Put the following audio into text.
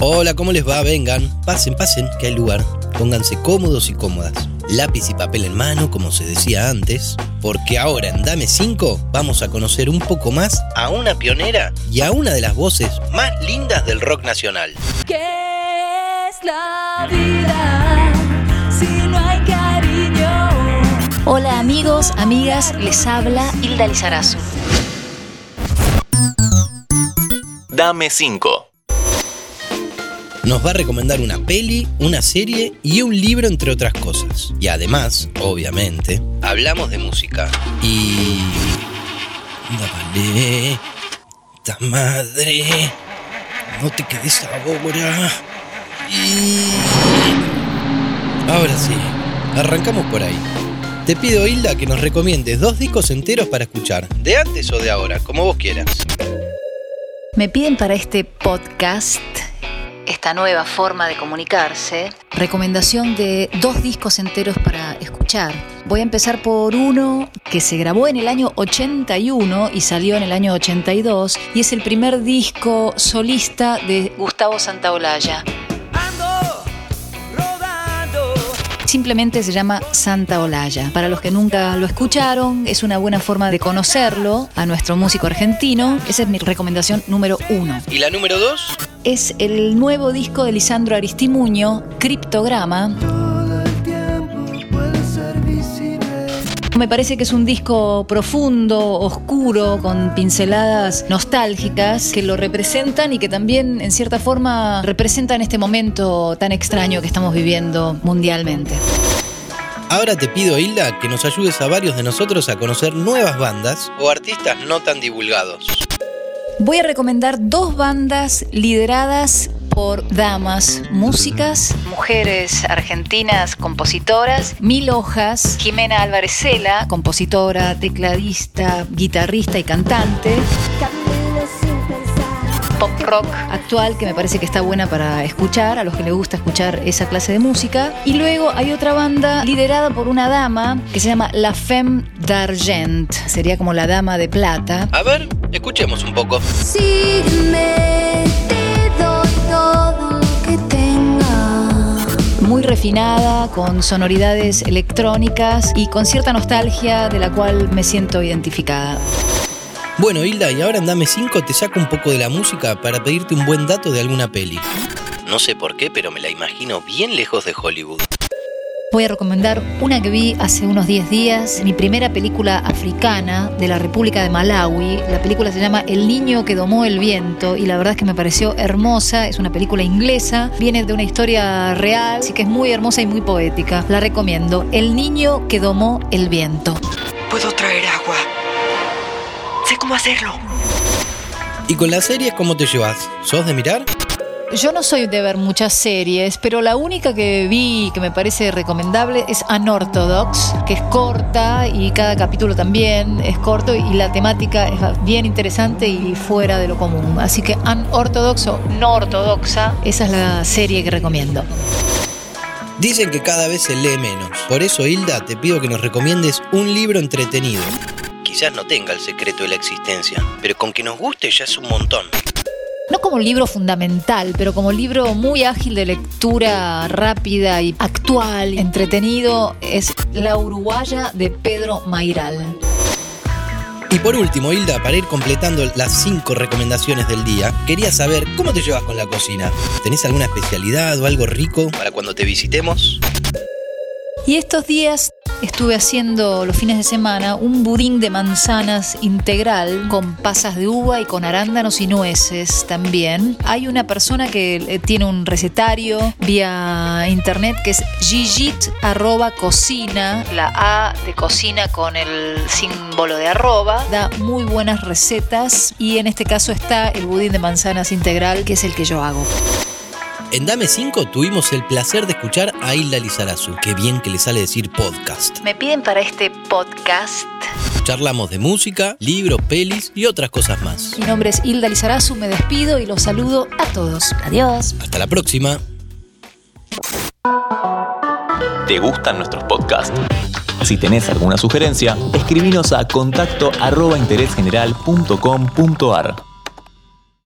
Hola, ¿cómo les va? Vengan, pasen, pasen, que hay lugar. Pónganse cómodos y cómodas. Lápiz y papel en mano, como se decía antes, porque ahora en Dame 5 vamos a conocer un poco más a una pionera y a una de las voces más lindas del rock nacional. ¿Qué es la vida si no hay cariño? Hola amigos, amigas, les habla Hilda Lizarazu. Dame 5. Nos va a recomendar una peli, una serie y un libro entre otras cosas. Y además, obviamente, hablamos de música. Y... Dale, ta madre, no te quedes ahora. Y... Ahora sí, arrancamos por ahí. Te pido, Hilda, que nos recomiendes dos discos enteros para escuchar, de antes o de ahora, como vos quieras. Me piden para este podcast esta nueva forma de comunicarse, recomendación de dos discos enteros para escuchar. Voy a empezar por uno que se grabó en el año 81 y salió en el año 82 y es el primer disco solista de Gustavo Santaolalla. Simplemente se llama Santa Olaya. Para los que nunca lo escucharon, es una buena forma de conocerlo a nuestro músico argentino. Esa es mi recomendación número uno. ¿Y la número dos? Es el nuevo disco de Lisandro Aristimuño, Criptograma. Me parece que es un disco profundo, oscuro, con pinceladas nostálgicas que lo representan y que también en cierta forma representan este momento tan extraño que estamos viviendo mundialmente. Ahora te pido, Hilda, que nos ayudes a varios de nosotros a conocer nuevas bandas o artistas no tan divulgados. Voy a recomendar dos bandas lideradas por damas músicas, mujeres argentinas compositoras, Mil Hojas, Jimena Álvarez Cela, compositora, tecladista, guitarrista y cantante. Pop rock actual que me parece que está buena para escuchar, a los que les gusta escuchar esa clase de música. Y luego hay otra banda liderada por una dama que se llama La Femme d'Argent, sería como la dama de plata. A ver, escuchemos un poco. Sígueme, refinada, con sonoridades electrónicas y con cierta nostalgia de la cual me siento identificada. Bueno, Hilda, y ahora en Dame 5 te saco un poco de la música para pedirte un buen dato de alguna peli. No sé por qué, pero me la imagino bien lejos de Hollywood. Voy a recomendar una que vi hace unos 10 días, mi primera película africana de la República de Malawi. La película se llama El niño que domó el viento y la verdad es que me pareció hermosa. Es una película inglesa, viene de una historia real, así que es muy hermosa y muy poética. La recomiendo. El niño que domó el viento. Puedo traer agua. Sé cómo hacerlo. ¿Y con las series cómo te llevas? ¿Sos de mirar? Yo no soy de ver muchas series, pero la única que vi que me parece recomendable es Unorthodox, que es corta y cada capítulo también es corto y la temática es bien interesante y fuera de lo común. Así que Unorthodox o no ortodoxa, esa es la serie que recomiendo. Dicen que cada vez se lee menos. Por eso, Hilda, te pido que nos recomiendes un libro entretenido. Quizás no tenga el secreto de la existencia, pero con que nos guste ya es un montón. No como libro fundamental, pero como libro muy ágil de lectura rápida y actual, entretenido, es La Uruguaya de Pedro Mairal. Y por último, Hilda, para ir completando las cinco recomendaciones del día, quería saber cómo te llevas con la cocina. ¿Tenés alguna especialidad o algo rico para cuando te visitemos? Y estos días estuve haciendo los fines de semana un budín de manzanas integral con pasas de uva y con arándanos y nueces también. Hay una persona que eh, tiene un recetario vía internet que es gigit arroba cocina, la A de cocina con el símbolo de arroba. Da muy buenas recetas y en este caso está el budín de manzanas integral que es el que yo hago. En Dame 5 tuvimos el placer de escuchar a Hilda Lizarazu. Qué bien que le sale decir podcast. Me piden para este podcast. Charlamos de música, libros, pelis y otras cosas más. Mi nombre es Hilda Lizarazu, me despido y los saludo a todos. Adiós. Hasta la próxima. ¿Te gustan nuestros podcasts? Si tenés alguna sugerencia, escribinos a contacto arroba interésgeneral.com.ar.